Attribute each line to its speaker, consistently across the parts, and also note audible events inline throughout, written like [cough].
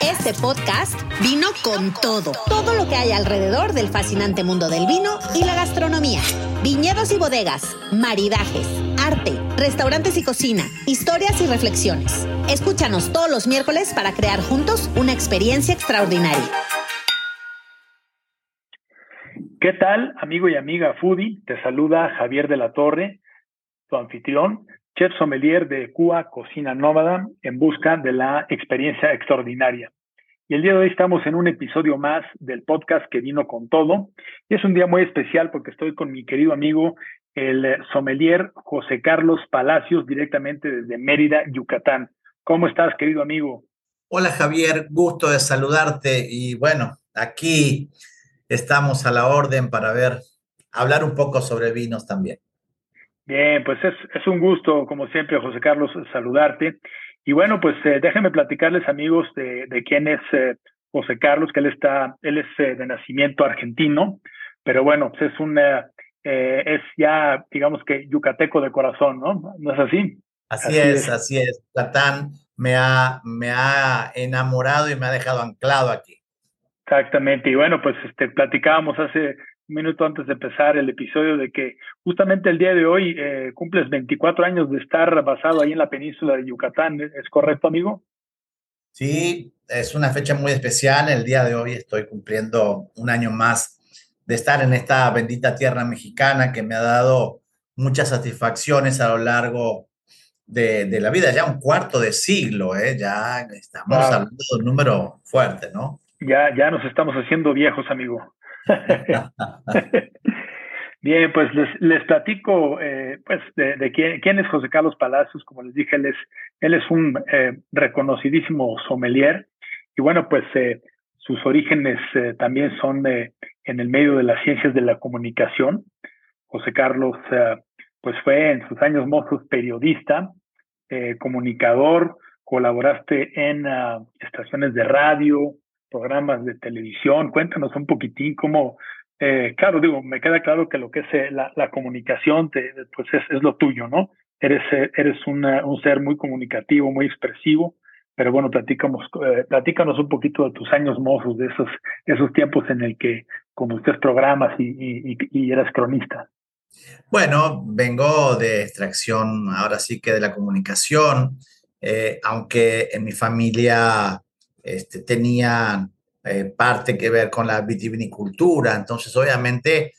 Speaker 1: Este podcast vino con todo. Todo lo que hay alrededor del fascinante mundo del vino y la gastronomía. Viñedos y bodegas, maridajes, arte, restaurantes y cocina, historias y reflexiones. Escúchanos todos los miércoles para crear juntos una experiencia extraordinaria.
Speaker 2: ¿Qué tal, amigo y amiga Foodie? Te saluda Javier de la Torre, tu anfitrión, chef sommelier de Cuba Cocina Nómada en busca de la experiencia extraordinaria. Y el día de hoy estamos en un episodio más del podcast que vino con todo. Y es un día muy especial porque estoy con mi querido amigo, el sommelier José Carlos Palacios, directamente desde Mérida, Yucatán. ¿Cómo estás, querido amigo?
Speaker 3: Hola, Javier. Gusto de saludarte. Y bueno, aquí estamos a la orden para ver, hablar un poco sobre vinos también.
Speaker 2: Bien, pues es, es un gusto, como siempre, José Carlos, saludarte. Y bueno, pues eh, déjenme platicarles, amigos, de, de quién es eh, José Carlos, que él está, él es eh, de nacimiento argentino, pero bueno, pues es un, es ya, digamos que yucateco de corazón, ¿no? ¿No es así?
Speaker 3: Así, es, así es. Yucatán me ha, me ha enamorado y me ha dejado anclado aquí.
Speaker 2: Exactamente, y bueno, pues este, platicábamos hace un minuto antes de empezar el episodio de que justamente el día de hoy eh, cumples 24 años de estar basado ahí en la península de Yucatán, ¿es correcto, amigo?
Speaker 3: Sí, es una fecha muy especial. El día de hoy estoy cumpliendo un año más de estar en esta bendita tierra mexicana que me ha dado muchas satisfacciones a lo largo de, de la vida, ya un cuarto de siglo, ¿eh? ya estamos hablando de un número fuerte, ¿no?
Speaker 2: Ya, ya nos estamos haciendo viejos, amigo. Bien, pues les, platico eh, pues de, quién, quién, es José Carlos Palacios. Como les dije, él es, él es un eh, reconocidísimo sommelier. Y bueno, pues eh, sus orígenes también son en el medio de las ciencias de la comunicación. José Carlos pues fue en sus años mozos periodista, comunicador, colaboraste en ah, estaciones de radio, programas de televisión. Cuéntanos un poquitín cómo, eh, claro, digo, me queda claro que lo que es eh, la, comunicación, pues es, es, lo tuyo, ¿no? Eres, eh, eres un ser muy comunicativo, muy expresivo, pero bueno, platícanos, eh, platícanos un poquito de tus años mozos, de esos, esos tiempos en el que usted programas y, y, y eras cronista.
Speaker 3: Bueno, vengo de extracción, ahora sí que de la comunicación, aunque en mi familia este, tenían eh, parte que ver con la vitivinicultura. Entonces, obviamente,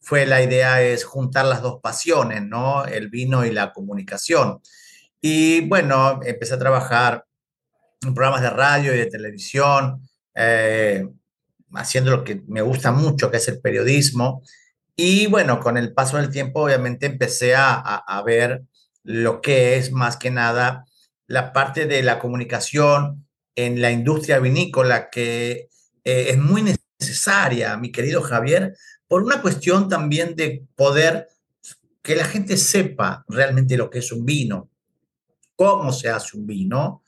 Speaker 3: fue la idea es juntar las dos pasiones, ¿no? El vino y la comunicación. Y bueno, empecé a trabajar en programas de radio y de televisión, eh, haciendo lo que me gusta mucho, que es el periodismo. Y bueno, con el paso del tiempo, obviamente, empecé a, a ver lo que es más que nada la parte de la comunicación, en la industria vinícola que eh, es muy necesaria, mi querido Javier, por una cuestión también de poder que la gente sepa realmente lo que es un vino, cómo se hace un vino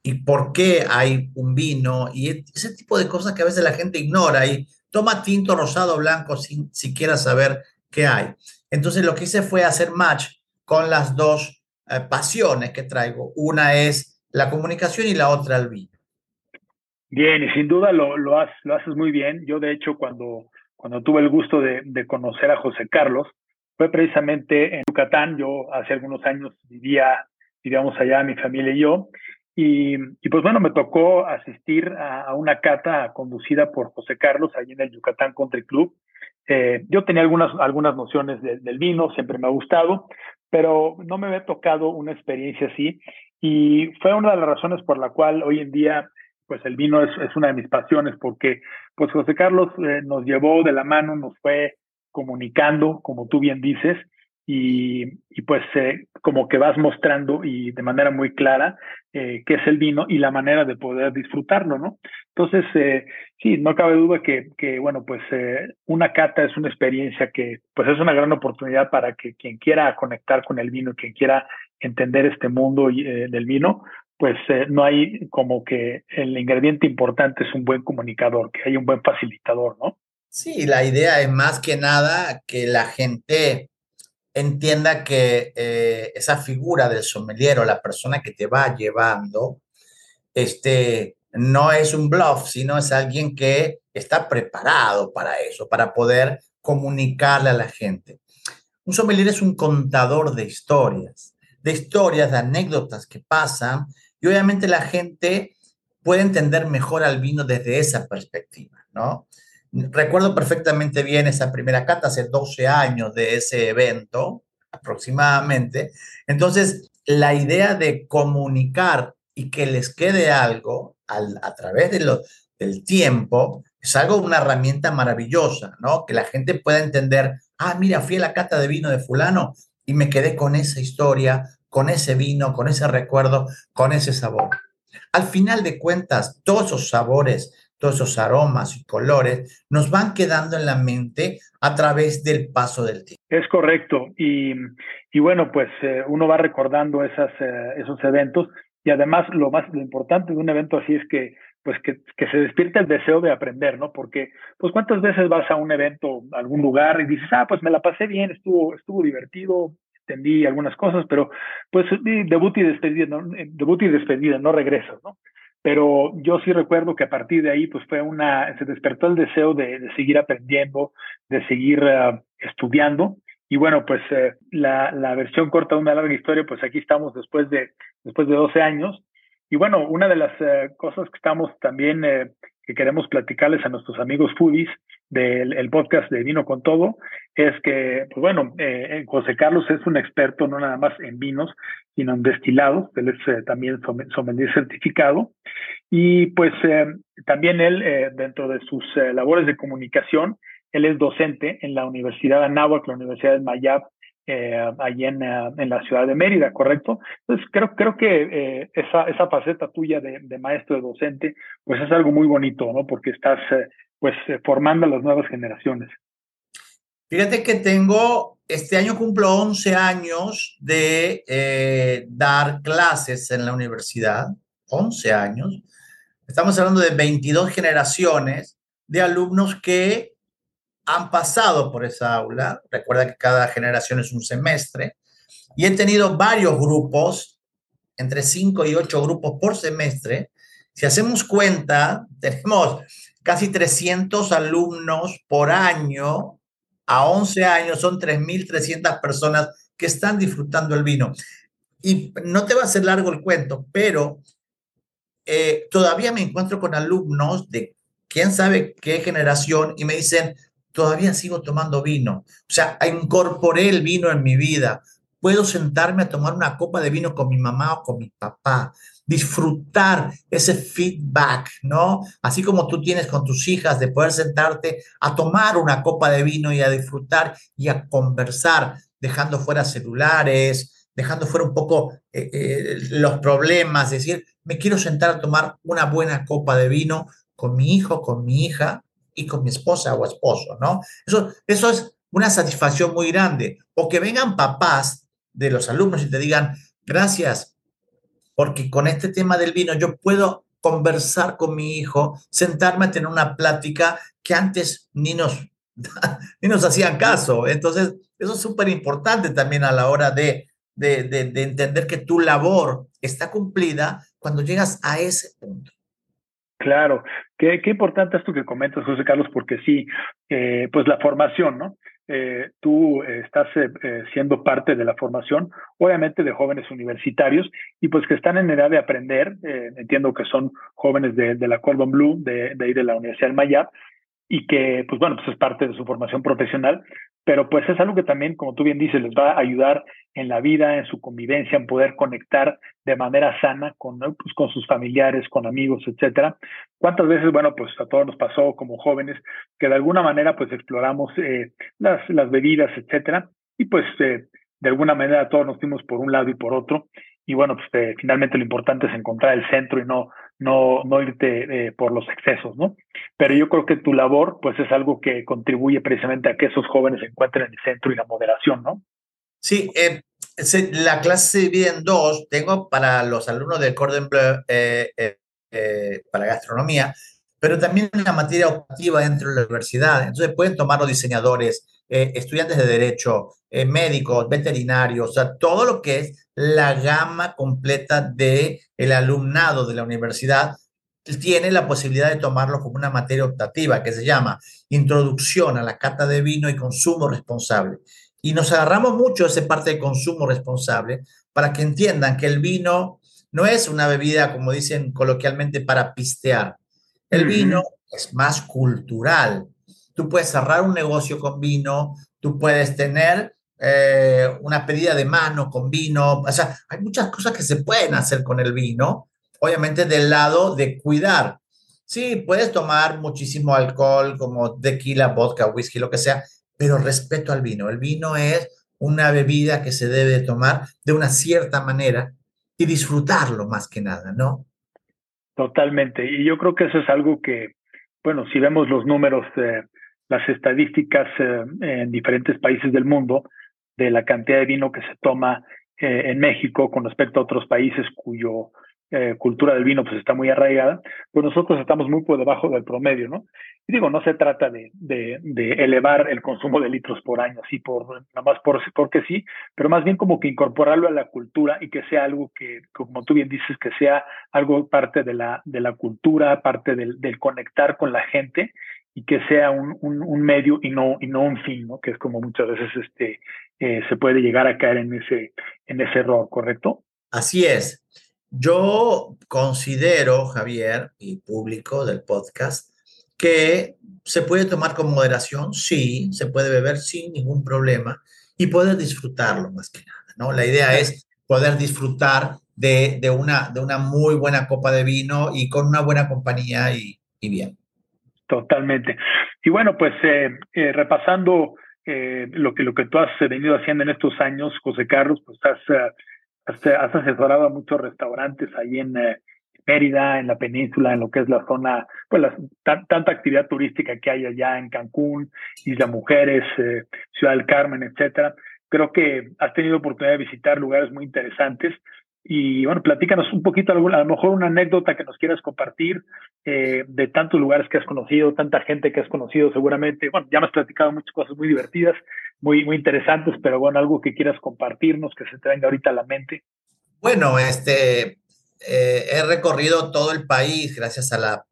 Speaker 3: y por qué hay un vino y ese tipo de cosas que a veces la gente ignora y toma tinto, rosado, blanco sin siquiera saber qué hay. Entonces lo que hice fue hacer match con las dos eh, pasiones que traigo. Una es la comunicación y la otra el vino.
Speaker 2: Bien, y sin duda lo, lo, lo haces muy bien. Yo, de hecho, cuando, cuando tuve el gusto de, de, conocer a José Carlos, fue precisamente en Yucatán. Yo hace algunos años vivía, vivíamos allá, mi familia y yo. Y, y pues bueno, me tocó asistir a, una cata conducida por José Carlos allí en el Yucatán Country Club. Eh, yo tenía algunas, algunas nociones de, del vino, siempre me ha gustado, pero no me había tocado una experiencia así. Y fue una de las razones por la cual hoy en día pues el vino es, es, una de mis pasiones porque pues José Carlos eh, nos llevó de la mano, nos fue comunicando, como tú bien dices, y, pues eh, como que vas mostrando y de manera muy clara eh, qué es el vino y la manera de poder disfrutarlo, ¿no? Entonces, eh, sí, no cabe duda que, bueno, pues una cata es una experiencia que pues es una gran oportunidad para que quien quiera conectar con el vino, quien quiera entender este mundo del vino, pues eh, no hay como que el ingrediente importante es un buen comunicador, que hay un buen facilitador, ¿no?
Speaker 3: Sí, la idea es más que nada que la gente entienda que eh, esa figura del sommelier o la persona que te va llevando este, no es un bluff, sino es alguien que está preparado para eso, para poder comunicarle a la gente. Un sommelier es un contador de historias, de historias, de anécdotas que pasan y obviamente la gente puede entender mejor al vino desde esa perspectiva, ¿no? Recuerdo perfectamente bien esa primera cata hace 12 años de ese evento, aproximadamente. Entonces, la idea de comunicar y que les quede algo a través de lo, del tiempo es algo, una herramienta maravillosa, ¿no? Que la gente pueda entender, ah, mira, fui a la cata de vino de fulano y me quedé con esa historia, con ese vino, con ese recuerdo, con ese sabor. Al final de cuentas, todos esos sabores, todos esos aromas y colores nos van quedando en la mente a través del paso del tiempo.
Speaker 2: Es correcto. Y, y bueno, pues eh, uno va recordando esas, eh, esos eventos y además lo más importante de un evento así es que pues que, que, se despierta el deseo de aprender, ¿no? Porque, pues, ¿cuántas veces vas a un evento, a algún lugar y dices, ah, pues me la pasé bien, estuvo, estuvo divertido, entendí algunas cosas, pero, pues, debut y despedida, ¿no? Debut y despedida, no regresas, ¿no? Pero yo sí recuerdo que a partir de ahí, pues, fue una, se despertó el deseo de, de seguir aprendiendo, de seguir uh, estudiando, y bueno, pues eh, la, la, versión corta de una larga historia, pues aquí estamos después de, después de 12 años. Y bueno, una de las eh, cosas que estamos también, eh, que queremos platicarles a nuestros amigos foodies del el podcast de Vino con Todo, es que, pues bueno, José Carlos es un experto no nada más en vinos, sino en destilados. Él es también sommelier certificado. Y pues también él, dentro de sus labores de comunicación, él es docente en la Universidad de Anáhuac, la Universidad de Mayab, eh, allí en, eh, en, la ciudad de Mérida, ¿correcto? Entonces, creo, creo que eh, esa, esa faceta tuya de, de, maestro, de docente, pues es algo muy bonito, ¿no? Porque estás, eh, pues, formando a las nuevas generaciones.
Speaker 3: Fíjate que tengo, este año cumplo 11 años de dar clases en la universidad, 11 años. Estamos hablando de 22 generaciones de alumnos que han pasado por esa aula. Recuerda que cada generación es un semestre. Y he tenido varios grupos, entre 5 y 8 grupos por semestre. Si hacemos cuenta, tenemos casi 300 alumnos por año. A 11 años son 3.300 personas que están disfrutando el vino. Y no te va a ser largo el cuento, pero eh, todavía me encuentro con alumnos de quién sabe qué generación y me dicen, todavía sigo tomando vino. O sea, incorporé el vino en mi vida. Puedo sentarme a tomar una copa de vino con mi mamá o con mi papá, disfrutar ese feedback, ¿no? Así como tú tienes con tus hijas de poder sentarte a tomar una copa de vino y a disfrutar y a conversar, dejando fuera celulares, dejando fuera un poco eh, eh, los problemas, decir, me quiero sentar a tomar una buena copa de vino con mi hijo, con mi hija, y con mi esposa o esposo, ¿no? Eso, eso es una satisfacción muy grande. O que vengan papás de los alumnos y te digan, gracias, porque con este tema del vino yo puedo conversar con mi hijo, sentarme a tener una plática que antes ni nos, [laughs] ni nos hacían caso. Entonces, eso es súper importante también a la hora de, de, de entender que tu labor está cumplida cuando llegas a ese punto.
Speaker 2: Claro, qué, qué importante esto que comentas, José Carlos, porque sí, eh, pues la formación, ¿no? Eh, tú estás eh, siendo parte de la formación, obviamente de jóvenes universitarios, y pues que están en edad de aprender, entiendo que son jóvenes de, de la Cordon Blue, de, de, de la Universidad del Mayab, y que, pues bueno, pues es parte de su formación profesional, pero pues es algo que también, como tú bien dices, les va a ayudar en la vida, en su convivencia, en poder conectar de manera sana con, pues, con sus familiares, con amigos, etcétera. ¿Cuántas veces, bueno, pues a todos nos pasó como jóvenes que de alguna manera pues exploramos eh, las, las bebidas, etcétera, y pues eh, de alguna manera todos nos fuimos por un lado y por otro, y bueno, pues eh, finalmente lo importante es encontrar el centro y no, no, no irte eh, por los excesos, ¿no? Pero yo creo que tu labor, pues es algo que contribuye precisamente a que esos jóvenes se encuentren en el centro y la moderación, ¿no?
Speaker 3: Sí, eh, la clase se divide en dos. Tengo para los alumnos del Cordon Bleu, eh, para gastronomía, pero también una materia optativa dentro de la universidad. Entonces pueden tomar los diseñadores, eh, estudiantes de derecho, eh, médicos, veterinarios, o sea, todo lo que es la gama completa del el alumnado de la universidad tiene la posibilidad de tomarlo como una materia optativa que se llama Introducción a la Cata de Vino y Consumo Responsable. Y nos agarramos mucho de esa parte de consumo responsable para que entiendan que el vino no es una bebida, como dicen coloquialmente, para pistear. El vino es más cultural. Tú puedes cerrar un negocio con vino, tú puedes tener eh, una pedida de mano con vino. O sea, hay muchas cosas que se pueden hacer con el vino, obviamente del lado de cuidar. Sí, puedes tomar muchísimo alcohol como tequila, vodka, whisky, lo que sea, pero respeto al vino. El vino es una bebida que se debe tomar de una cierta manera y disfrutarlo más que nada, ¿no?
Speaker 2: Totalmente. Y yo creo que eso es algo que, bueno, si vemos los números, eh, las estadísticas eh, en diferentes países del mundo, de la cantidad de vino que se toma eh, en México con respecto a otros países cuyo eh, cultura del vino pues está muy arraigada, pues nosotros estamos muy por debajo del promedio, ¿no? Y digo, no se trata de, de, elevar el consumo de litros por año, así por, nada más por, porque sí, pero más bien como que incorporarlo a la cultura y que sea algo que, como tú bien dices, que sea algo parte de la, de la cultura, parte del, conectar con la gente y que sea un, un, un, medio y no, y no un fin, ¿no? Que es como muchas veces este, eh, se puede llegar a caer en ese, en ese error, ¿correcto?
Speaker 3: Así es. Yo considero, Javier, y público del podcast, que se puede tomar con moderación, sí, se puede beber sin ningún problema y poder disfrutarlo más que nada, ¿no? La idea es poder disfrutar de, de, una, de una muy buena copa de vino y con una buena compañía y, y bien.
Speaker 2: Totalmente. Y bueno, pues eh, eh, repasando eh, lo, que, lo que tú has venido haciendo en estos años, José Carlos, pues has eh, has, asesorado a muchos restaurantes ahí en eh, Mérida, en la península, en lo que es la zona, pues tanta actividad turística que hay allá en Cancún, Isla Mujeres, eh, Ciudad del Carmen, etcétera. Creo que has tenido oportunidad de visitar lugares muy interesantes y bueno, platícanos un poquito, a lo mejor una anécdota que nos quieras compartir eh, de tantos lugares que has conocido, tanta gente que has conocido seguramente. Bueno, ya me has platicado muchas cosas muy divertidas, muy, muy interesantes, pero bueno, algo que quieras compartirnos, que se te venga ahorita a la mente.
Speaker 3: Bueno, este, eh, he recorrido todo el país gracias a,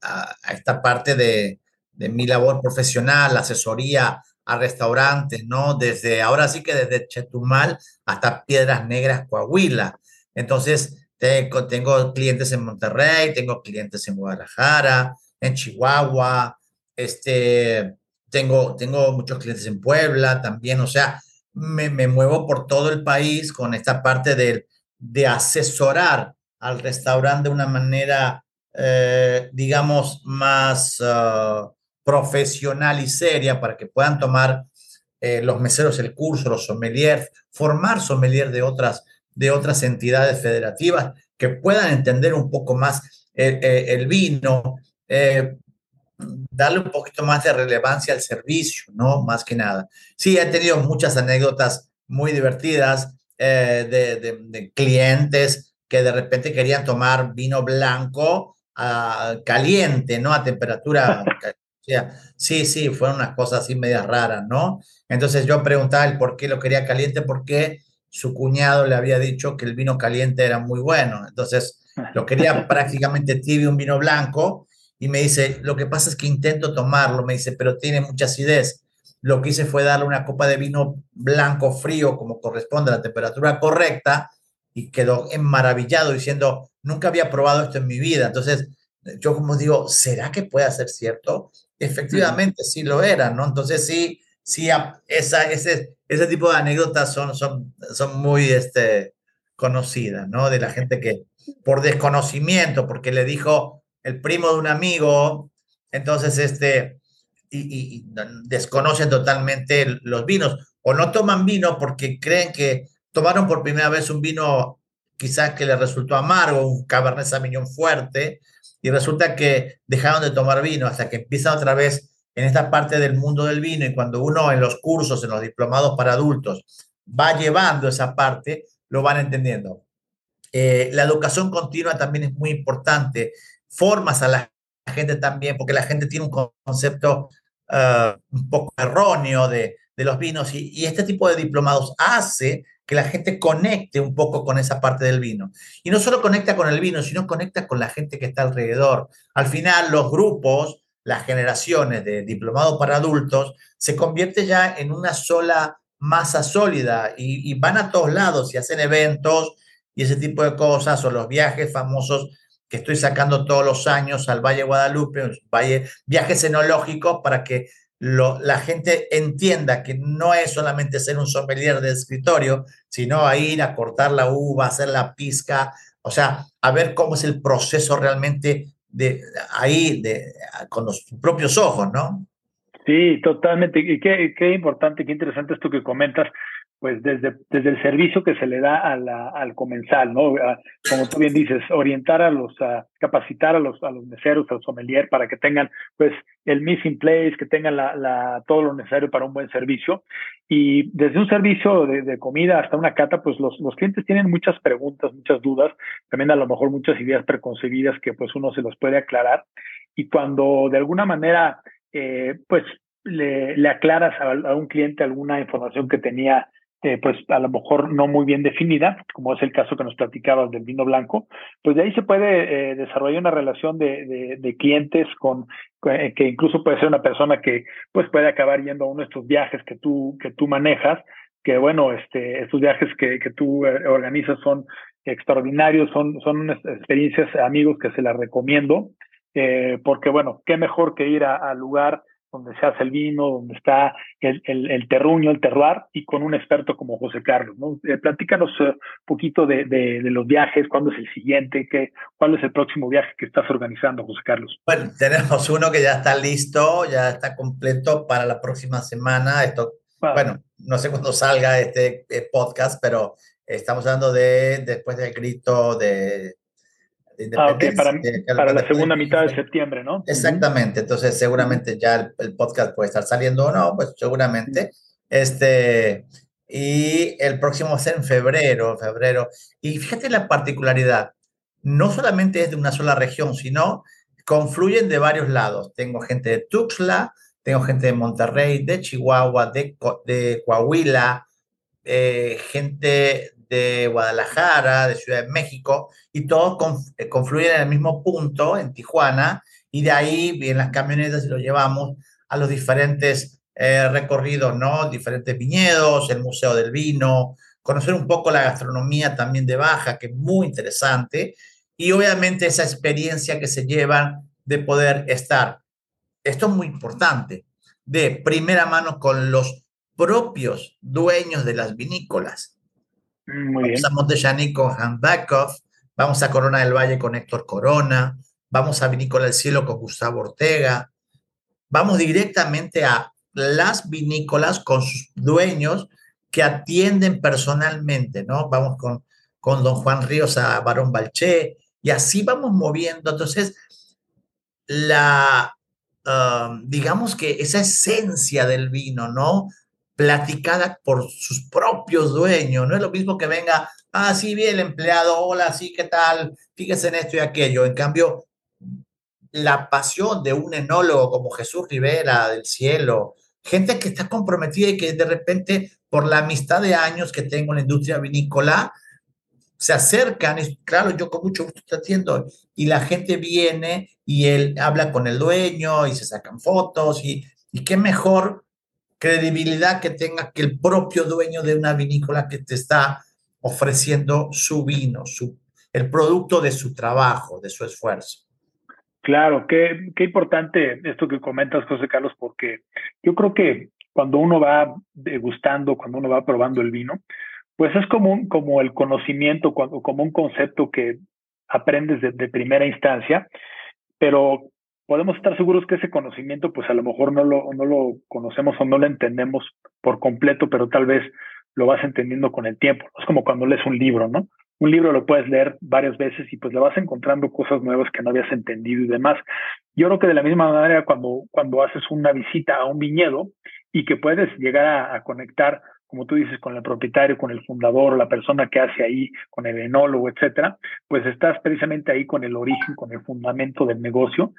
Speaker 3: esta parte de, de, mi labor profesional, asesoría a restaurantes, ¿no? Desde, ahora sí que desde Chetumal hasta Piedras Negras, Coahuila. Entonces, tengo, clientes en Monterrey, tengo clientes en Guadalajara, en Chihuahua, este, tengo, tengo muchos clientes en Puebla también, o sea, me, me muevo por todo el país con esta parte de, de asesorar al restaurante de una manera, eh, digamos, más uh, profesional y seria para que puedan tomar eh, los meseros el curso, los sommeliers, formar sommeliers de otras de otras entidades federativas que puedan entender un poco más el, el vino, eh, darle un poquito más de relevancia al servicio, ¿no? Más que nada. Sí, he tenido muchas anécdotas muy divertidas eh, de, de, de, clientes que de repente querían tomar vino blanco uh, caliente, ¿no? A temperatura. [laughs] sí, sí, fueron unas cosas así medias raras, ¿no? Entonces yo preguntaba el por qué lo quería caliente, porque su cuñado le había dicho que el vino caliente era muy bueno. Entonces lo quería [laughs] prácticamente tibio, un vino blanco, y me dice, lo que pasa es que intento tomarlo, me dice, pero tiene mucha acidez. Lo que hice fue darle una copa de vino blanco frío, como corresponde a la temperatura correcta, y quedó maravillado diciendo, nunca había probado esto en mi vida. Entonces, yo como digo, ¿será que puede ser cierto? Efectivamente, sí lo era, ¿no? Entonces, sí, sí, esa, ese, ese tipo de anécdotas son, son, son muy este, conocidas, ¿no? De la gente que por desconocimiento, porque le dijo el primo de un amigo, entonces este, y, desconocen totalmente los vinos, o no toman vino porque creen que tomaron por primera vez un vino quizás que le resultó amargo, un Cabernet Sauvignon fuerte, y resulta que dejaron de tomar vino hasta que empiezan otra vez en esta parte del mundo del vino y cuando uno en los cursos, en los diplomados para adultos, va llevando esa parte, lo van entendiendo. Eh, la educación continua también es muy importante. Formas a la gente también, porque la gente tiene un concepto uh, un poco erróneo de, de los vinos y, este tipo de diplomados hace que la gente conecte un poco con esa parte del vino. Y no solo conecta con el vino, sino conecta con la gente que está alrededor. Al final, los grupos, las generaciones de diplomados para adultos, se convierte ya en una sola masa sólida y, van a todos lados y hacen eventos y ese tipo de cosas o los viajes famosos que estoy sacando todos los años al Valle Guadalupe, valle, viajes enológicos para que la gente entienda que no es solamente ser un sommelier de escritorio, sino a ir a cortar la uva, hacer la pizca, o sea, a ver cómo es el proceso realmente de ahí, de, con los propios ojos, ¿no?
Speaker 2: Sí, totalmente. Y qué, qué importante, qué interesante esto que comentas, pues desde, desde el servicio que se le da a al comensal, ¿no? como tú bien dices, orientar a los, a capacitar a los, a los meseros, a los sommelier para que tengan, pues, el missing place, que tengan la, la, todo lo necesario para un buen servicio. Y desde un servicio de, comida hasta una cata, pues los, los clientes tienen muchas preguntas, muchas dudas, también a lo mejor muchas ideas preconcebidas que pues uno se los puede aclarar. Y cuando de alguna manera, eh, pues, le, le aclaras a, a un cliente alguna información que tenía eh, pues a lo mejor no muy bien definida, como es el caso que nos platicabas del vino blanco, pues de ahí se puede eh, desarrollar una relación de, clientes con eh, que incluso puede ser una persona que pues puede acabar yendo a uno de estos viajes que tú que tú manejas, que bueno, este estos viajes que, que tú organizas son extraordinarios, son son experiencias amigos que se las recomiendo, porque bueno, qué mejor que ir al lugar donde se hace el vino, donde está el, el, el terruño, el terroir, y con un experto como José Carlos. ¿no? Eh, platícanos un uh, poquito de, de, de, los viajes, cuándo es el siguiente, qué, cuál es el próximo viaje que estás organizando, José Carlos.
Speaker 3: Bueno, tenemos uno que ya está listo, ya está completo para la próxima semana. Esto, bueno, no sé cuándo salga este eh, podcast, pero estamos hablando de después del grito de
Speaker 2: Ah, okay. para, para la segunda mitad de septiembre, ¿no?
Speaker 3: Exactamente, entonces seguramente ya el, el, podcast puede estar saliendo o no, pues seguramente. Este, y el próximo ser en febrero, febrero. Y fíjate la particularidad, no solamente es de una sola región, sino confluyen de varios lados. Tengo gente de Tuxtla, tengo gente de Monterrey, de Chihuahua, de, de Coahuila, eh, gente de Guadalajara, de Ciudad de México, y todos eh, confluyen en el mismo punto, en Tijuana, y de ahí en las camionetas y lo llevamos a los diferentes eh, recorridos, ¿no? Diferentes viñedos, el Museo del Vino, conocer un poco la gastronomía también de Baja, que es muy interesante, y obviamente esa experiencia que se llevan de poder estar, esto es muy importante, de primera mano con los propios dueños de las vinícolas. Vamos a Montellani con Han Backhoff, vamos a Corona del Valle con Héctor Corona, vamos a Vinícola del Cielo con Gustavo Ortega, vamos directamente a las vinícolas con sus dueños que atienden personalmente, ¿no? Vamos con, con don Juan Ríos a Barón Balché y así vamos moviendo. Entonces, la, uh, digamos que esa esencia del vino, ¿no? Platicada por sus propios dueños. No es lo mismo que venga, ah, sí, el empleado, hola, sí, ¿qué tal? Fíjese en esto y aquello. En cambio, la pasión de un enólogo como Jesús Rivera del cielo, gente que está comprometida y que de repente, por la amistad de años que tengo en la industria vinícola, se acercan, y claro, yo con mucho gusto estoy haciendo, y la gente viene y él habla con el dueño y se sacan fotos, y, y qué mejor credibilidad que tenga que el propio dueño de una vinícola que te está ofreciendo su vino, su, el producto de su trabajo, de su esfuerzo.
Speaker 2: Claro, qué, qué importante esto que comentas, José Carlos, porque yo creo que cuando uno va degustando, cuando uno va probando el vino, pues es como, un, como el conocimiento, como un concepto que aprendes de, de primera instancia, pero podemos estar seguros que ese conocimiento, pues a lo mejor no lo, no lo conocemos o no lo entendemos por completo, pero tal vez lo vas entendiendo con el tiempo. Es como cuando lees un libro, ¿no? Un libro lo puedes leer varias veces y pues le vas encontrando cosas nuevas que no habías entendido y demás. Yo creo que de la misma manera cuando, cuando haces una visita a un viñedo y que puedes llegar a, a conectar como tú dices, con el propietario, con el fundador, la persona que hace ahí, con el enólogo, etcétera, pues estás precisamente ahí con el origen, con el fundamento del negocio.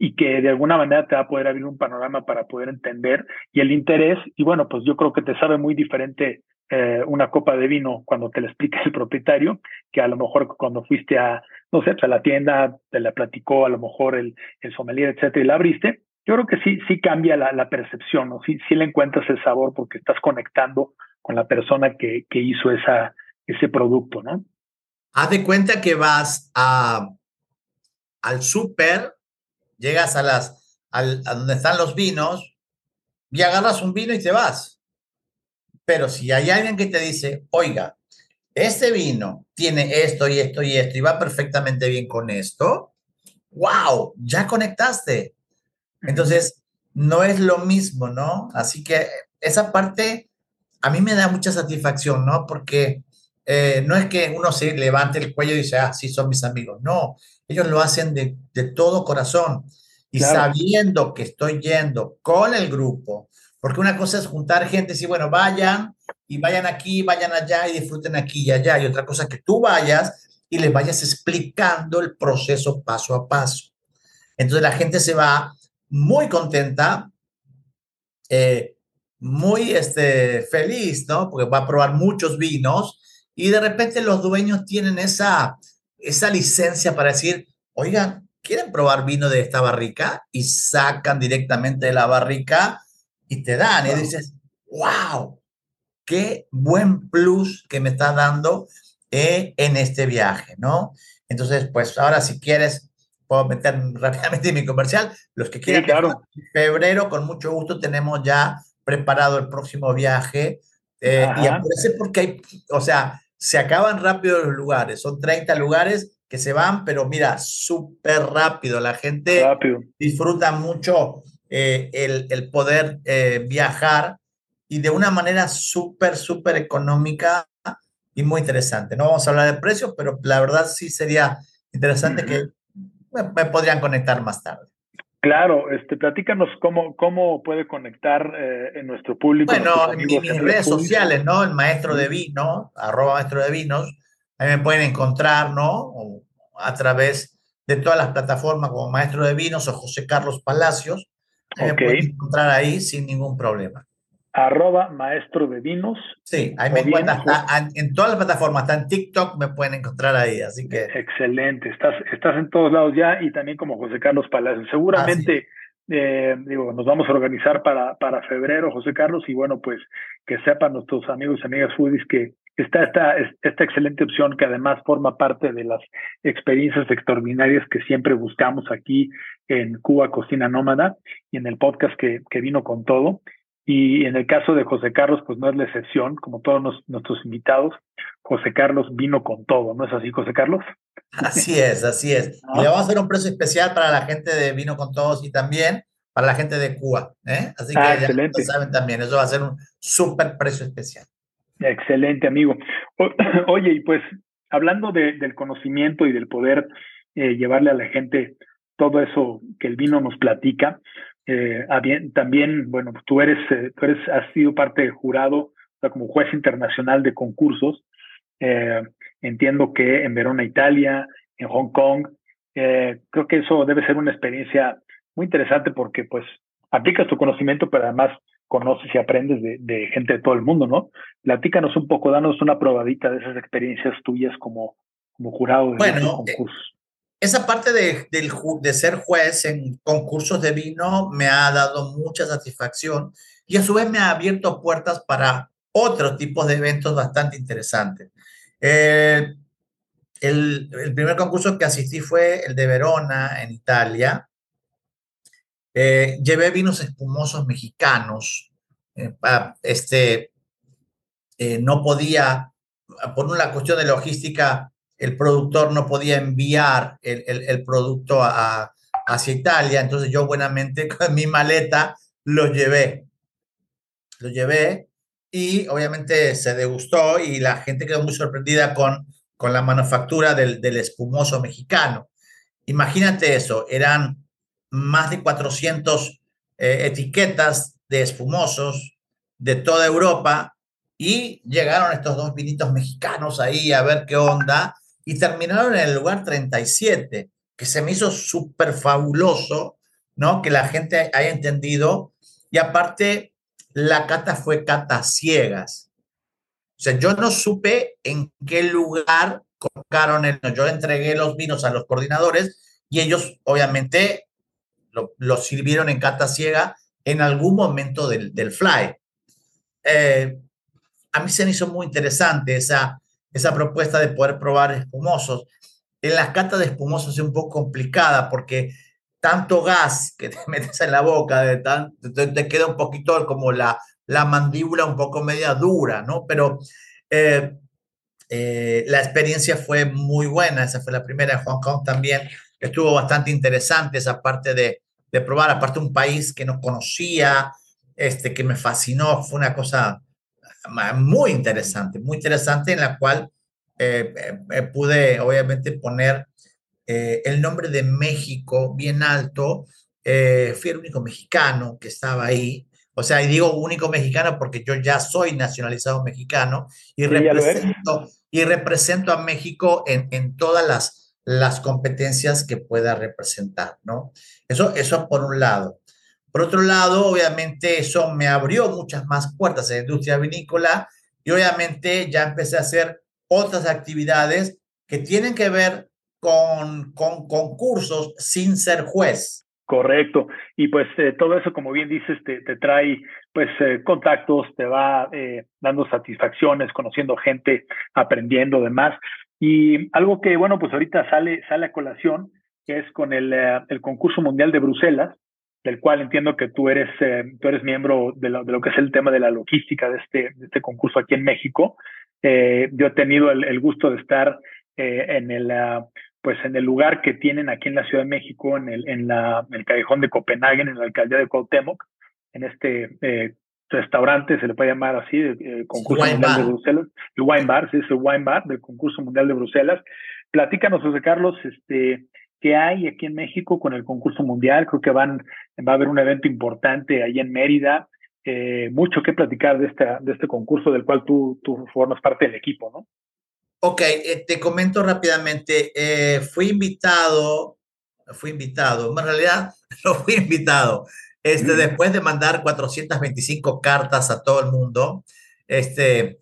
Speaker 2: y que de alguna manera te va a poder abrir un panorama para poder entender y el interés. Y bueno, pues yo creo que te sabe muy diferente eh, una copa de vino cuando te la explica el propietario, que a lo mejor cuando fuiste a, no sé, pues a la tienda, te la platicó a lo mejor el, el sommelier, etcétera, y la abriste. Yo creo que sí, sí cambia la, percepción, ¿no? Sí, sí le encuentras el sabor porque estás conectando con la persona que, que hizo esa, ese producto, ¿no?
Speaker 3: Haz de cuenta que vas a, al súper llegas a las al, a donde están los vinos y agarras un vino y te vas. Pero si hay alguien que te dice, oiga, este vino tiene esto y esto y esto y va perfectamente bien con esto, wow, ya conectaste. Entonces, no es lo mismo, ¿no? Así que esa parte a mí me da mucha satisfacción, ¿no? Porque eh, no es que uno se levante el cuello y dice, ah, sí, son mis amigos. No, ellos lo hacen de, de todo corazón y sabiendo que estoy yendo con el grupo, porque una cosa es juntar gente y decir, bueno, vayan y vayan aquí, vayan allá y disfruten aquí y allá, y otra cosa es que tú vayas y les vayas explicando el proceso paso a paso. Entonces la gente se va muy contenta, eh, muy este, feliz, ¿no? Porque va a probar muchos vinos y de repente los dueños tienen esa, esa licencia para decir, oigan, ¿quieren probar vino de esta barrica? Y sacan directamente de la barrica y te dan. Y dices, wow, qué buen plus que me está dando eh, en este viaje, ¿no? Entonces, pues ahora si quieres, puedo meter rápidamente mi comercial. Los que quieran,
Speaker 2: claro.
Speaker 3: en febrero, con mucho gusto, tenemos ya preparado el próximo viaje. Eh, y aparece porque hay, o sea, se acaban rápido los lugares, son 30 lugares que se van, pero mira, súper rápido. La gente disfruta mucho eh, el, el, poder eh, viajar y de una manera súper, súper económica y muy interesante. No vamos a hablar de precios, pero la verdad sí sería interesante que me, podrían conectar más tarde.
Speaker 2: Claro, este, platícanos cómo, cómo puede conectar eh, en nuestro público.
Speaker 3: Bueno, en mis redes sociales, ¿no? El maestro de vino, arroba maestro de vinos, Ahí me pueden encontrar, ¿no? a través de todas las plataformas como Maestro de Vinos o José Carlos Palacios. me pueden encontrar ahí sin ningún problema.
Speaker 2: Arroba Maestro de Vinos.
Speaker 3: Sí, ahí me encuentran en todas las plataformas, está en TikTok, me pueden encontrar ahí, así que.
Speaker 2: Excelente, estás, estás en todos lados ya y también como José Carlos Palacios. Seguramente. Eh, digo, nos vamos a organizar para, para febrero, José Carlos, y bueno, pues que sepan nuestros amigos y amigas foodies que está esta, esta excelente opción que además forma parte de las experiencias extraordinarias que siempre buscamos aquí en Cuba Cocina Nómada y en el podcast que, que vino con todo. Y en el caso de José Carlos, pues no es la excepción, como todos nuestros invitados, José Carlos vino con todo, ¿no es así, José Carlos?
Speaker 3: Así es, así es. [laughs] Y le vamos a hacer un precio especial para la gente de Vino con Todos y también para la gente de Cuba. ¿eh? Así que ah, ya saben también, eso va a ser un súper precio especial.
Speaker 2: Excelente, amigo. [clears throat] oye, y pues hablando del conocimiento y del poder eh, llevarle a la gente todo eso que el vino nos platica, eh, también, bueno, tú eres, eh, tú eres, has sido parte del jurado, o sea, como juez internacional de concursos. entiendo que en Verona, Italia, en Hong Kong, creo que eso debe ser una experiencia muy interesante porque pues aplicas tu conocimiento, pero además conoces y aprendes de, gente de todo el mundo, ¿no? Platícanos un poco, danos una probadita de esas experiencias tuyas como, como jurado de
Speaker 3: bueno, concursos. Esa parte de, de ser juez en concursos de vino me ha dado mucha satisfacción y a su vez me ha abierto puertas para otros tipos de eventos bastante interesantes. el, el, primer concurso que asistí fue el de Verona, en Italia, eh, llevé vinos espumosos mexicanos. Eh, este, eh, no podía, por una cuestión de logística, el productor no podía enviar el, el, producto a, hacia Italia, entonces yo buenamente [laughs] con mi maleta lo llevé. Lo llevé y obviamente se degustó y la gente quedó muy sorprendida con, con la manufactura del, del espumoso mexicano. Imagínate eso, eran más de 400 eh, etiquetas de espumosos de toda Europa y llegaron estos dos vinitos mexicanos ahí a ver qué onda y terminaron en el lugar 37, que se me hizo súper fabuloso ¿no? Que la gente haya entendido. Y aparte, la cata fue cata ciegas. O sea, yo no supe en qué lugar colocaron el. Yo entregué los vinos a los coordinadores y ellos, obviamente, lo, sirvieron en cata ciega en algún momento del, del fly. Eh, a mí se me hizo muy interesante esa, esa propuesta de poder probar espumosos. En las catas de espumosos es un poco complicada porque tanto gas que te [laughs] metes en la boca, de te, queda un poquito como la, la mandíbula un poco media dura, ¿no? Pero eh, eh, la experiencia fue muy buena, esa fue la primera en Hong Kong también. Estuvo bastante interesante esa parte de, de probar, aparte un país que no conocía, este, que me fascinó, fue una cosa muy interesante, muy interesante en la cual eh, eh, pude obviamente poner eh, el nombre de México bien alto. fui el único mexicano que estaba ahí. O sea, y digo único mexicano porque yo ya soy nacionalizado mexicano y, represento, y represento a México en, en todas las, las competencias que pueda representar, ¿no? Eso, eso por un lado. Por otro lado, obviamente eso me abrió muchas más puertas en la industria vinícola y obviamente ya empecé a hacer otras actividades que tienen que ver con, con concursos sin ser juez.
Speaker 2: Correcto. Y pues eh, todo eso, como bien dices, te, trae pues eh, contactos, te va eh, dando satisfacciones, conociendo gente, aprendiendo demás. Y algo que, bueno, pues ahorita sale, sale a colación, que es con el, el concurso mundial de Bruselas, del cual entiendo que tú eres, eh, tú eres miembro de lo, de lo, que es el tema de la logística de este, de este concurso aquí en México. Eh, yo he tenido el, gusto de estar eh, en el ah, pues en el lugar que tienen aquí en la Ciudad de México, en el, en la, el callejón de Copenhague, en la alcaldía de Cuauhtémoc, en este restaurante, se le puede llamar así, el concurso mundial de Bruselas, el wine bar, sí, es el wine bar del concurso mundial de Bruselas. Platícanos, José Carlos, este, ¿Qué hay aquí en México con el concurso mundial. Creo que van, va a haber un evento importante ahí en Mérida. Eh, mucho que platicar de, esta, de este concurso del cual tú, tú formas parte del equipo, ¿no?
Speaker 3: Ok, eh, te comento rápidamente. Eh, fui invitado, fui invitado, en realidad [laughs] no fui invitado. Este, Después de mandar 425 cartas a todo el mundo, este,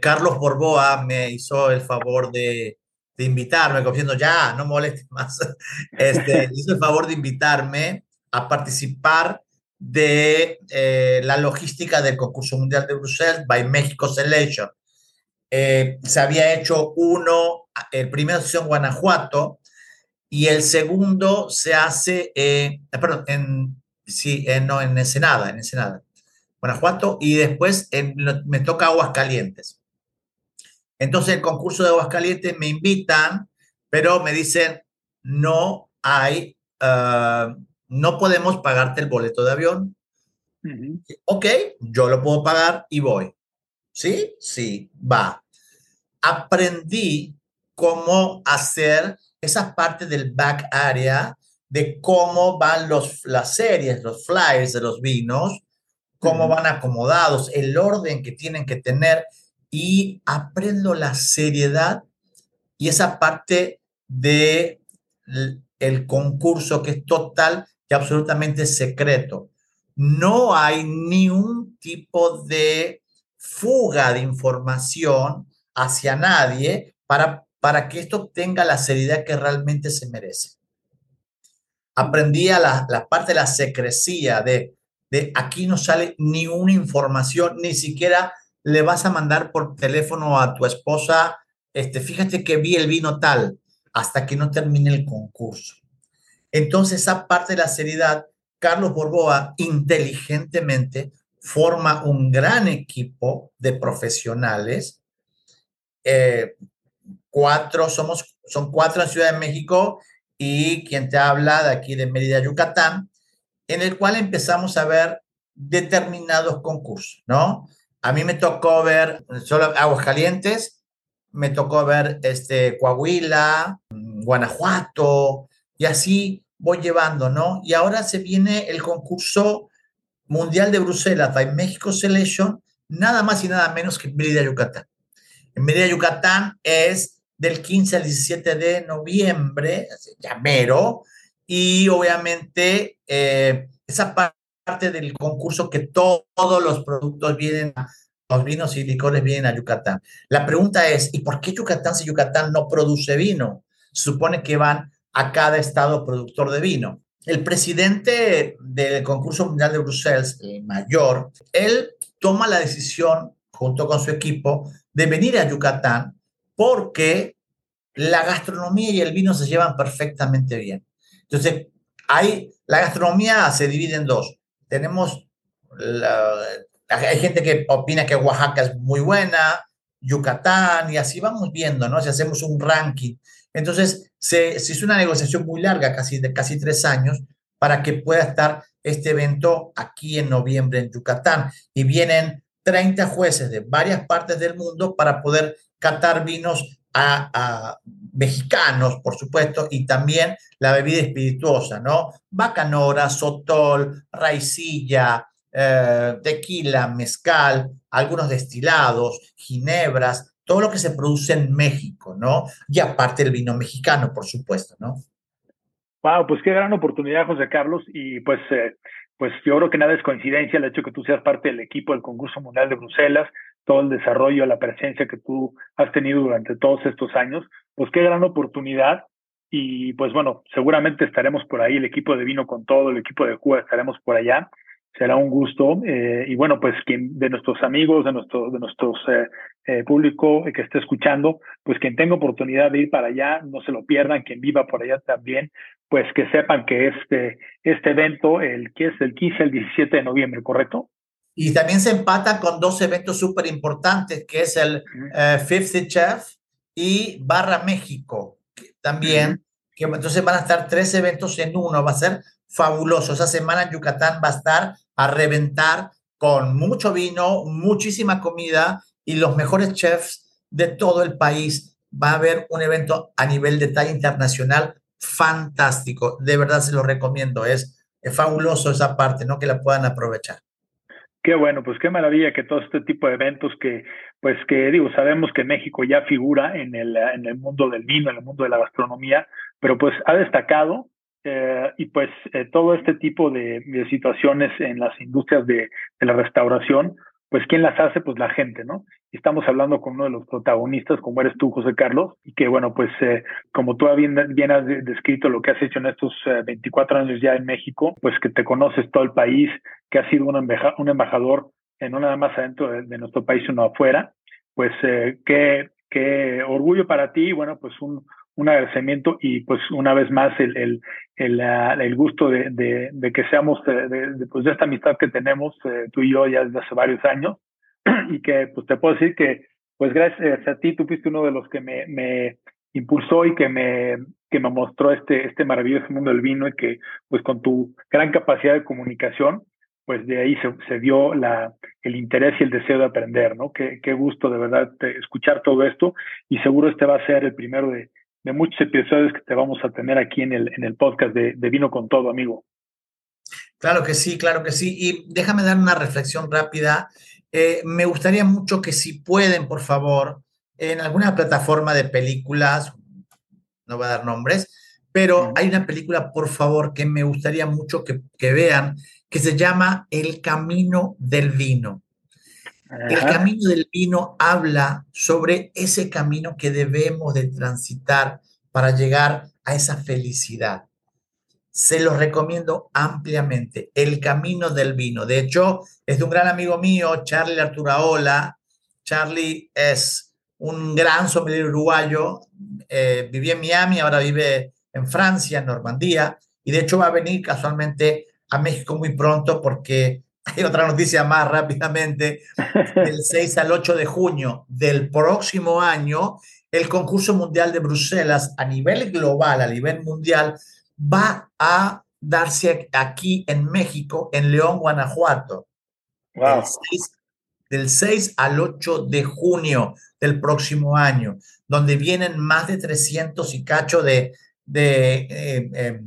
Speaker 3: Carlos Borboa me hizo el favor de de invitarme, confiando ya, no moleste más, [laughs] este, hizo el favor de invitarme a participar de eh, la logística del concurso mundial de Bruselas by México Selection. Eh, se había hecho uno, el primero se hizo en Guanajuato y el segundo se hace, eh, perdón, en, sí, no, en Ensenada, en Ensenada, Guanajuato, y después me toca Aguascalientes. Entonces, el concurso de Aguascalientes me invitan, pero me dicen, no hay, ah, no podemos pagarte el boleto de avión. Ok, yo lo puedo pagar y voy. ¿Sí? Sí, va. Aprendí cómo hacer esa parte del back area de cómo van los, las series, los flyers de los vinos, cómo van acomodados, el orden que tienen que tener y aprendo la seriedad y esa parte de el concurso que es total y absolutamente secreto. No hay ni un tipo de fuga de información hacia nadie para, para que esto tenga la seriedad que realmente se merece. Aprendí a la, la parte de la secrecía, de, de aquí no sale ni una información, ni siquiera le vas a mandar por teléfono a tu esposa, este, fíjate que vi el vino tal, hasta que no termine el concurso. Entonces, esa parte de la seriedad, Carlos Borboa inteligentemente forma un gran equipo de profesionales. Eh, cuatro, somos, son cuatro en Ciudad de México y quien te habla de aquí de Mérida, Yucatán, en el cual empezamos a ver determinados concursos, ¿no? A mí me tocó ver solo Aguascalientes, me tocó ver este, Coahuila, Guanajuato, y así voy llevando, ¿no? Y ahora se viene el concurso mundial de Bruselas, by México Selection, nada más y nada menos que Mérida, Yucatán. En Mérida, Yucatán es del 15 al 17 de noviembre, ya mero, y obviamente eh, esa parte del concurso que todos los productos vienen, los vinos y licores vienen a Yucatán. La pregunta es, ¿y por qué Yucatán si Yucatán no produce vino? Se supone que van a cada estado productor de vino. El presidente del concurso mundial de Bruselas, el mayor, él toma la decisión junto con su equipo de venir a Yucatán porque la gastronomía y el vino se llevan perfectamente bien. Entonces, hay, la gastronomía se divide en dos. Tenemos, hay gente que opina que Oaxaca es muy buena, Yucatán, y así vamos viendo, ¿no? Si hacemos un ranking. Entonces, se, se hizo una negociación muy larga, casi de casi tres años, para que pueda estar este evento aquí en noviembre en Yucatán. Y vienen 30 jueces de varias partes del mundo para poder catar vinos a, mexicanos, por supuesto, y también la bebida espirituosa, ¿no? Bacanora, sotol, raicilla, eh, tequila, mezcal, algunos destilados, ginebras, todo lo que se produce en México, ¿no? Y aparte el vino mexicano, por supuesto, ¿no?
Speaker 2: Wow, pues qué gran oportunidad, José Carlos, y pues, eh, pues yo creo que nada es coincidencia el hecho que tú seas parte del equipo del concurso mundial de Bruselas, todo el desarrollo, la presencia que tú has tenido durante todos estos años, pues qué gran oportunidad. Y pues bueno, seguramente estaremos por ahí, el equipo de Vino con todo, el equipo de Cuba estaremos por allá. Será un gusto. Eh, y bueno, pues quien de nuestros amigos, de nuestro de nuestros eh, eh, público que esté escuchando, pues quien tenga oportunidad de ir para allá, no se lo pierdan, quien viva por allá también, pues que sepan que este, este evento, el que es el 15 al 17 de noviembre, ¿correcto?
Speaker 3: Y también se empata con dos eventos súper importantes, que es el uh, Fifth Chef y Barra México, también. que, entonces van a estar tres eventos en uno, va a ser fabuloso. Esa semana en Yucatán va a estar a reventar con mucho vino, muchísima comida y los mejores chefs de todo el país. Va a haber un evento a nivel de talla internacional fantástico. De verdad se lo recomiendo. Es, es fabuloso esa parte, ¿no? Que la puedan aprovechar.
Speaker 2: Qué bueno, pues qué maravilla que todo este tipo de eventos que, pues que digo, sabemos que México ya figura en el, en el mundo del vino, en el mundo de la gastronomía, pero pues ha destacado eh, y pues eh, todo este tipo de, situaciones en las industrias de, la restauración, pues ¿quién las hace? Pues la gente, ¿no? Estamos hablando con uno de los protagonistas, como eres tú, José Carlos, y que bueno, pues eh, como tú bien, bien, has descrito lo que has hecho en estos 24 años ya en México, pues que te conoces todo el país, que has sido un embajador no nada más adentro de, nuestro país, sino afuera, pues qué, qué orgullo para ti, bueno, pues un, un agradecimiento y pues una vez más el, el, el, el gusto de, de, de, que seamos de, de, pues de esta amistad que tenemos eh, tú y yo ya desde hace varios años. [clears throat] Y que pues te puedo decir que pues gracias a ti tú fuiste uno de los que me, me impulsó y que me que me mostró este este maravilloso mundo del vino y que pues con tu gran capacidad de comunicación pues de ahí se, se dio la, el interés y el deseo de aprender, ¿no? Qué, qué gusto de verdad escuchar todo esto y seguro este va a ser el primero de, de muchos episodios que te vamos a tener aquí en el, en el podcast de, de Vino con Todo, amigo.
Speaker 3: Claro que sí, claro que sí. Y déjame dar una reflexión rápida. Eh, me gustaría mucho que si pueden, por favor, en alguna plataforma de películas, no voy a dar nombres, pero hay una película, por favor, que me gustaría mucho que, que vean, que se llama El Camino del Vino. El camino del vino habla sobre ese camino que debemos de transitar para llegar a esa felicidad. Se los recomiendo ampliamente. El camino del vino. De hecho, es de un gran amigo mío, Charlie Arturaola. Charlie es un gran sommelier uruguayo. Eh, vivía en Miami, ahora vive en Francia, en Normandía. Y de hecho va a venir casualmente a México muy pronto porque [laughs] hay otra noticia más rápidamente. Del [laughs] 6 al 8 de junio del próximo año, el concurso mundial de Bruselas a nivel global, a nivel mundial, va a darse aquí en México, en León, Guanajuato. Del, 6, del 6 al 8 de junio del próximo año, donde vienen más de 300 y cacho de, de eh, eh,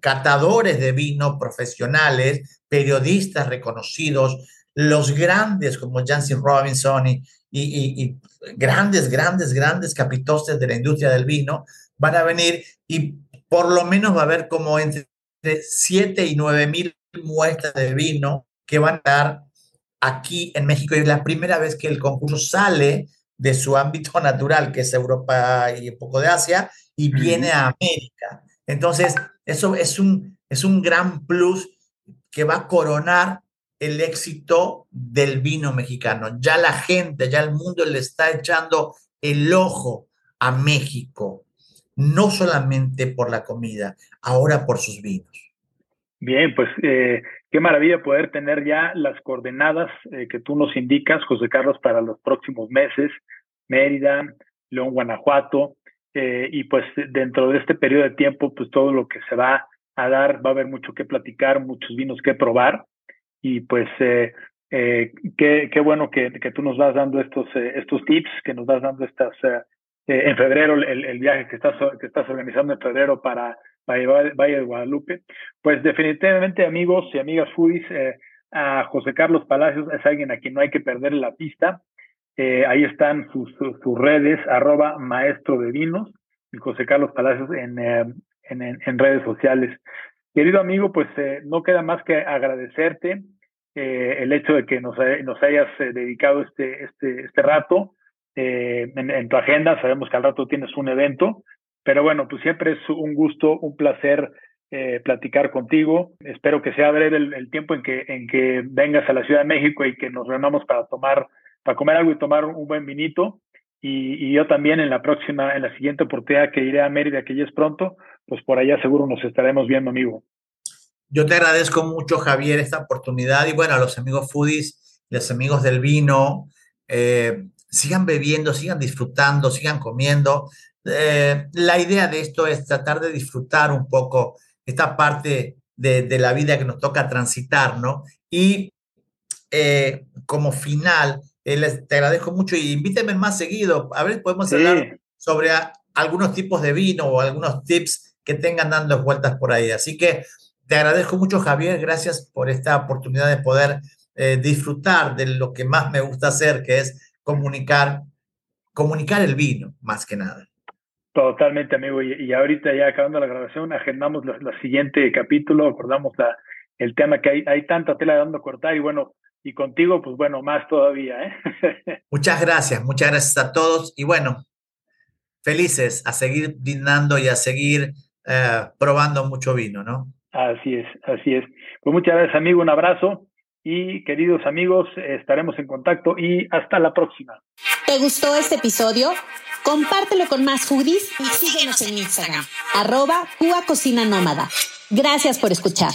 Speaker 3: catadores de vino profesionales, periodistas reconocidos, los grandes como Jancy Robinson y, y, grandes, grandes, grandes capitostes de la industria del vino van a venir y por lo menos va a haber como entre 7 y 9 mil muestras de vino que van a dar aquí en México. Y es la primera vez que el concurso sale de su ámbito natural, que es Europa y un poco de Asia, y viene a América. Entonces, eso es un, es un gran plus que va a coronar el éxito del vino mexicano. Ya la gente, ya el mundo le está echando el ojo a México, no solamente por la comida, ahora por sus vinos.
Speaker 2: Bien, pues eh, qué maravilla poder tener ya las coordenadas eh, que tú nos indicas, José Carlos, para los próximos meses, Mérida, León, Guanajuato, eh, y pues dentro de este periodo de tiempo, pues todo lo que se va a dar, va a haber mucho que platicar, muchos vinos que probar, y pues eh, eh, qué, qué, bueno que, que, tú nos vas dando estos, eh, estos tips, que nos vas dando estas, eh, eh, en febrero el, el, viaje que estás, que estás organizando en febrero para Valle, de Guadalupe. Pues definitivamente amigos y amigas foodies, a José Carlos Palacios es alguien a quien no hay que perder la pista. Ahí están sus, redes, arroba maestro de vinos, y José Carlos Palacios en, en, redes sociales. Querido amigo, pues eh, no queda más que agradecerte eh, el hecho de que nos, hayas eh, dedicado este, este, este rato en, en, tu agenda. Sabemos que al rato tienes un evento, pero bueno, pues siempre es un gusto, un placer platicar contigo. Espero que sea breve el, el, tiempo en que, en que vengas a la Ciudad de México y que nos reunamos para tomar, para comer algo y tomar un buen vinito. Y, y, yo también en la próxima, en la siguiente oportunidad que iré a Mérida, que ya es pronto, pues por allá seguro nos estaremos viendo, amigo.
Speaker 3: Yo te agradezco mucho, Javier, esta oportunidad y bueno, a los amigos foodies, los amigos del vino, eh, sigan bebiendo, sigan disfrutando, sigan comiendo. Eh, la idea de esto es tratar de disfrutar un poco esta parte de, de la vida que nos toca transitar, ¿no? Y eh, como final, eh, te agradezco mucho y invíteme más seguido. A ver, podemos hablar sobre a, algunos tipos de vino o algunos tips que tengan dando vueltas por ahí. Así que te agradezco mucho, Javier. Gracias por esta oportunidad de poder eh, disfrutar de lo que más me gusta hacer, que es comunicar, comunicar el vino, más que nada.
Speaker 2: Totalmente, amigo. Y, ahorita ya acabando la grabación, agendamos el siguiente capítulo, acordamos la, el tema que hay, hay tanta tela dando cortar y bueno, y contigo, pues bueno, más todavía. ¿eh? [laughs]
Speaker 3: Muchas gracias, muchas gracias a todos y bueno, felices a seguir brindando y a seguir eh, probando mucho vino, ¿no?
Speaker 2: Así es, así es. Pues muchas gracias, amigo. Un abrazo. Y queridos amigos, estaremos en contacto y hasta la próxima.
Speaker 1: ¿Te gustó este episodio? Compártelo con más foodies y síguenos en Instagram, arroba Cocina Nómada. Gracias por escuchar.